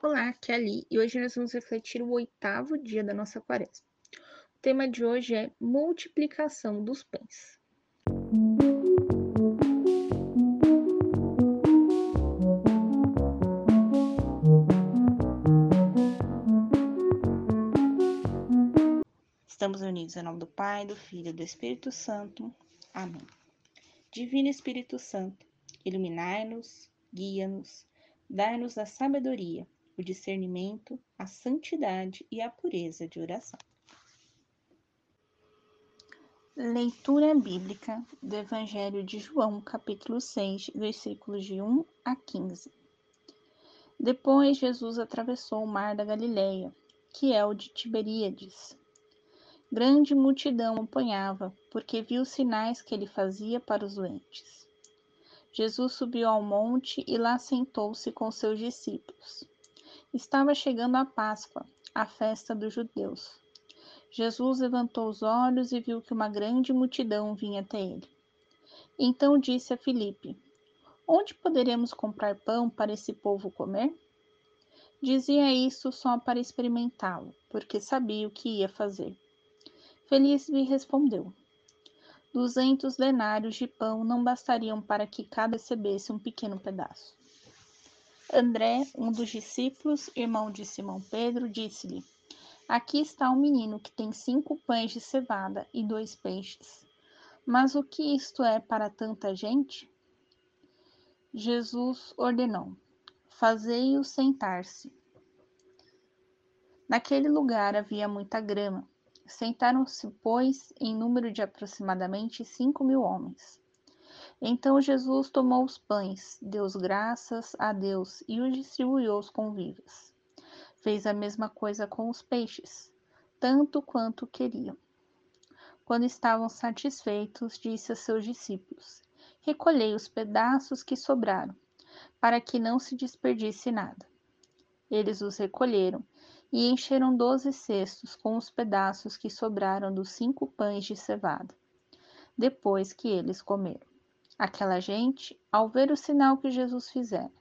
Olá, aqui é a Li e hoje nós vamos refletir o oitavo dia da nossa quaresma. O tema de hoje é multiplicação dos pães. Estamos unidos em nome do Pai, do Filho e do Espírito Santo. Amém. Divino Espírito Santo, iluminai-nos, guia-nos, dai-nos a sabedoria o discernimento, a santidade e a pureza de oração. Leitura bíblica do Evangelho de João, capítulo 6, versículos de 1 a 15. Depois Jesus atravessou o mar da Galileia, que é o de Tiberíades. Grande multidão acompanhava, porque viu os sinais que ele fazia para os doentes. Jesus subiu ao monte e lá sentou-se com seus discípulos. Estava chegando a Páscoa, a festa dos judeus. Jesus levantou os olhos e viu que uma grande multidão vinha até ele. Então disse a Filipe: Onde poderemos comprar pão para esse povo comer? Dizia isso só para experimentá-lo, porque sabia o que ia fazer. Feliz lhe respondeu: Duzentos denários de pão não bastariam para que cada recebesse um pequeno pedaço. André, um dos discípulos, irmão de Simão Pedro, disse-lhe: Aqui está um menino que tem cinco pães de cevada e dois peixes. Mas o que isto é para tanta gente? Jesus ordenou: Fazei-o sentar-se. Naquele lugar havia muita grama. Sentaram-se, pois, em número de aproximadamente cinco mil homens. Então Jesus tomou os pães, deu graças a Deus e os distribuiu aos convivas. Fez a mesma coisa com os peixes, tanto quanto queriam. Quando estavam satisfeitos, disse a seus discípulos: Recolhei os pedaços que sobraram, para que não se desperdice nada. Eles os recolheram e encheram doze cestos com os pedaços que sobraram dos cinco pães de cevada, depois que eles comeram. Aquela gente, ao ver o sinal que Jesus fizera,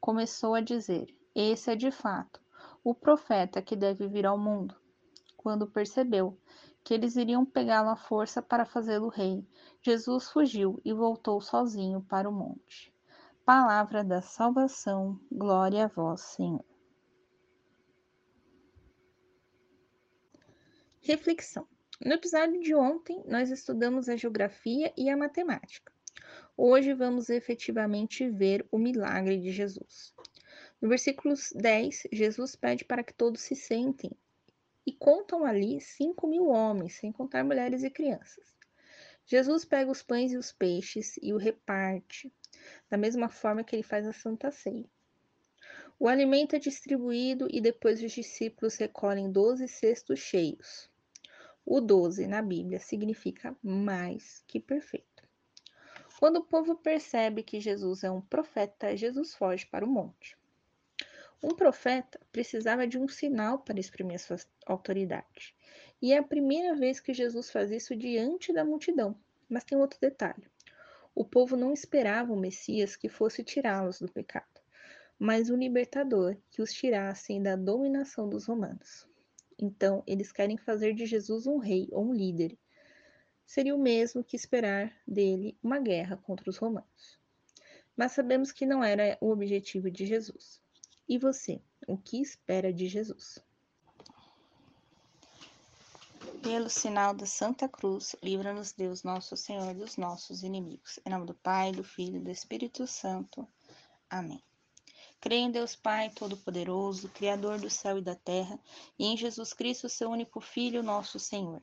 começou a dizer: Esse é de fato o profeta que deve vir ao mundo. Quando percebeu que eles iriam pegá-lo à força para fazê-lo rei, Jesus fugiu e voltou sozinho para o monte. Palavra da salvação, glória a vós, Senhor. Reflexão. No episódio de ontem, nós estudamos a geografia e a matemática. Hoje vamos efetivamente ver o milagre de Jesus. No versículo 10, Jesus pede para que todos se sentem e contam ali cinco mil homens, sem contar mulheres e crianças. Jesus pega os pães e os peixes e o reparte, da mesma forma que ele faz a Santa Ceia. O alimento é distribuído e depois os discípulos recolhem doze cestos cheios. O doze na Bíblia significa mais que perfeito. Quando o povo percebe que Jesus é um profeta, Jesus foge para o monte. Um profeta precisava de um sinal para exprimir sua autoridade. E é a primeira vez que Jesus faz isso diante da multidão. Mas tem outro detalhe. O povo não esperava o Messias que fosse tirá-los do pecado, mas o libertador que os tirasse da dominação dos romanos. Então, eles querem fazer de Jesus um rei ou um líder, seria o mesmo que esperar dele uma guerra contra os romanos. Mas sabemos que não era o objetivo de Jesus. E você, o que espera de Jesus? Pelo sinal da Santa Cruz, livra-nos Deus nosso Senhor dos nossos inimigos. Em nome do Pai, do Filho e do Espírito Santo. Amém. Creio em Deus Pai Todo-Poderoso, Criador do céu e da terra, e em Jesus Cristo, seu único Filho, nosso Senhor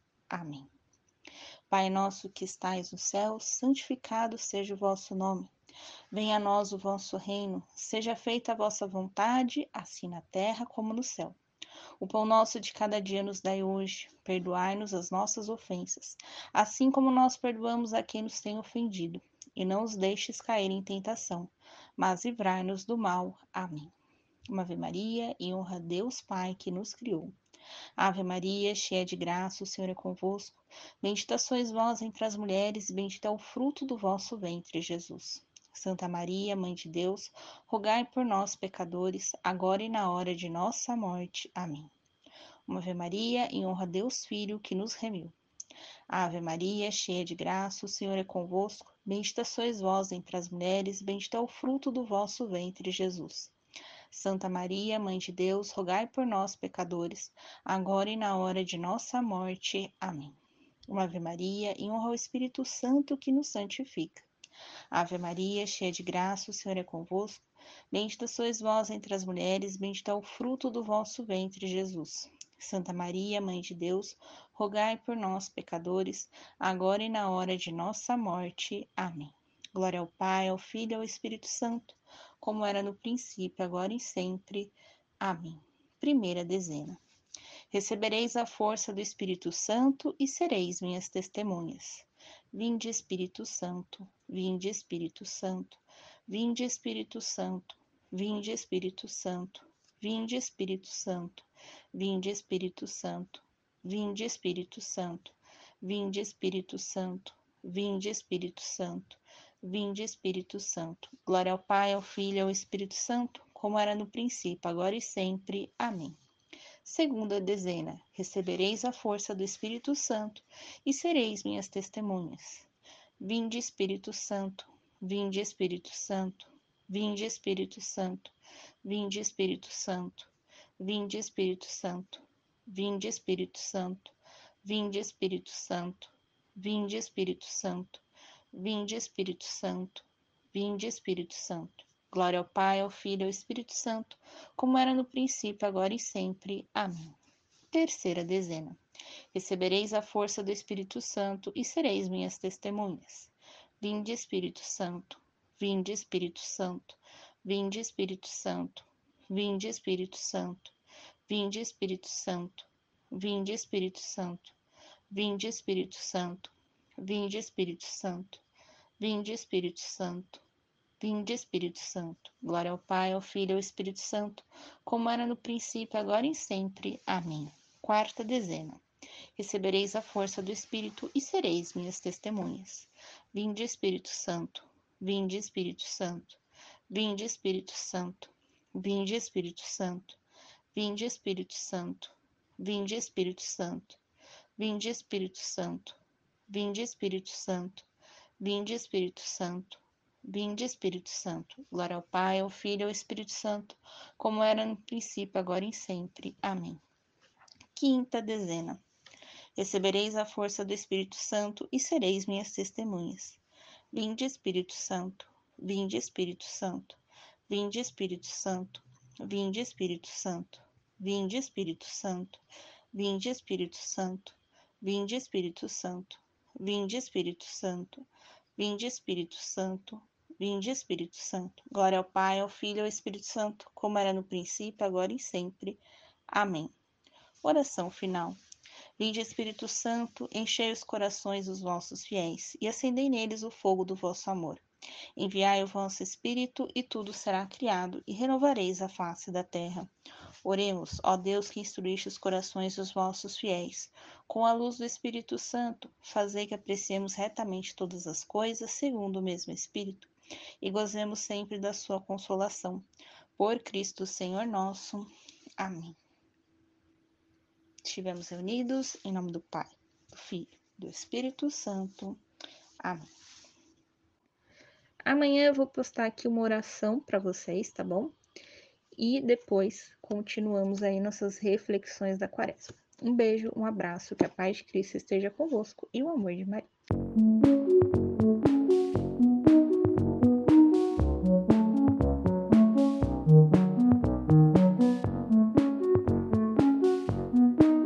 Amém. Pai nosso que estais no céu, santificado seja o vosso nome. Venha a nós o vosso reino, seja feita a vossa vontade, assim na terra como no céu. O pão nosso de cada dia nos dai hoje, perdoai-nos as nossas ofensas, assim como nós perdoamos a quem nos tem ofendido, e não os deixes cair em tentação, mas livrai-nos do mal. Amém. Uma Ave Maria e honra a Deus Pai que nos criou. Ave Maria, cheia de graça, o Senhor é convosco. Bendita sois vós entre as mulheres, e bendito é o fruto do vosso ventre, Jesus. Santa Maria, Mãe de Deus, rogai por nós, pecadores, agora e na hora de nossa morte. Amém. Uma Ave Maria, em honra a Deus Filho, que nos remiu. Ave Maria, cheia de graça, o Senhor é convosco. Bendita sois vós entre as mulheres, bendito é o fruto do vosso ventre, Jesus. Santa Maria, Mãe de Deus, rogai por nós, pecadores, agora e na hora de nossa morte. Amém. Uma Ave Maria, em honra ao Espírito Santo que nos santifica. Ave Maria, cheia de graça, o Senhor é convosco. Bendita sois vós entre as mulheres, bendito é o fruto do vosso ventre, Jesus. Santa Maria, Mãe de Deus, rogai por nós, pecadores, agora e na hora de nossa morte. Amém. Glória ao Pai, ao Filho e ao Espírito Santo, como era no princípio, agora e sempre. Amém. Primeira dezena. Recebereis a força do Espírito Santo e sereis minhas testemunhas. Vinde Espírito Santo, vinde Espírito Santo, vinde Espírito Santo, vinde Espírito Santo, vinde Espírito Santo, vinde Espírito Santo, vinde Espírito Santo, vinde Espírito Santo, vinde Espírito Santo, vinde Espírito Santo. Glória ao Pai, ao Filho e ao Espírito Santo, como era no princípio, agora e sempre. Amém. Segunda dezena: recebereis a força do Espírito Santo e sereis minhas testemunhas. Vinde, Espírito Santo, vinde, Espírito Santo, vinde, Espírito Santo, vinde, Espírito Santo, vinde, Espírito Santo, vinde, Espírito Santo, vinde, Espírito Santo, vinde, Espírito Santo, Vinde, Espírito Santo, vinde, Espírito Santo. Glória ao Pai, ao Filho e ao Espírito Santo, como era no princípio, agora e sempre. Amém. Terceira dezena. Recebereis a força do Espírito Santo e sereis minhas testemunhas. Vinde, Espírito Santo, vinde, Espírito Santo, vinde, Espírito Santo, vinde, Espírito Santo, vinde, Espírito Santo, vinde, Espírito Santo, vinde, Espírito Santo, vinde, Espírito Santo. Vinde, Espírito Santo. Vinde, Espírito Santo. Glória ao Pai, ao Filho e ao Espírito Santo, como era no princípio, agora e sempre. Amém. Quarta dezena. Recebereis a força do Espírito e sereis minhas testemunhas. Vinde, Espírito Santo. Vinde, Espírito Santo. Vinde, Espírito Santo. Vinde, Espírito Santo. Vinde, Espírito Santo. Vinde, Espírito Santo. Vinde, Espírito Santo. Vinde, Espírito Santo. Vinde Espírito Santo, vinde Espírito Santo. Glória ao Pai, ao Filho e ao Espírito Santo, como era no princípio, agora e sempre. Amém. Quinta dezena. Recebereis a força do Espírito Santo e sereis minhas testemunhas. Vinde Espírito Santo, vinde Espírito Santo, vinde Espírito Santo, vinde Espírito Santo, vinde Espírito Santo, vinde Espírito Santo, vinde Espírito Santo, vinde Espírito Santo, Vinde, Espírito Santo. Vinde, Espírito Santo. Glória ao Pai, ao Filho e ao Espírito Santo, como era no princípio, agora e sempre. Amém. Oração final. Vinde, Espírito Santo, enchei os corações dos vossos fiéis e acendei neles o fogo do vosso amor. Enviai o vosso Espírito e tudo será criado e renovareis a face da terra. Oremos, ó Deus que instruíste os corações dos vossos fiéis. Com a luz do Espírito Santo, fazei que apreciemos retamente todas as coisas segundo o mesmo Espírito e gozemos sempre da sua consolação. Por Cristo Senhor nosso. Amém. Estivemos reunidos em nome do Pai, do Filho, do Espírito Santo. Amém. Amanhã eu vou postar aqui uma oração para vocês, tá bom? E depois continuamos aí nossas reflexões da quaresma. Um beijo, um abraço, que a paz de Cristo esteja convosco e o amor de Maria.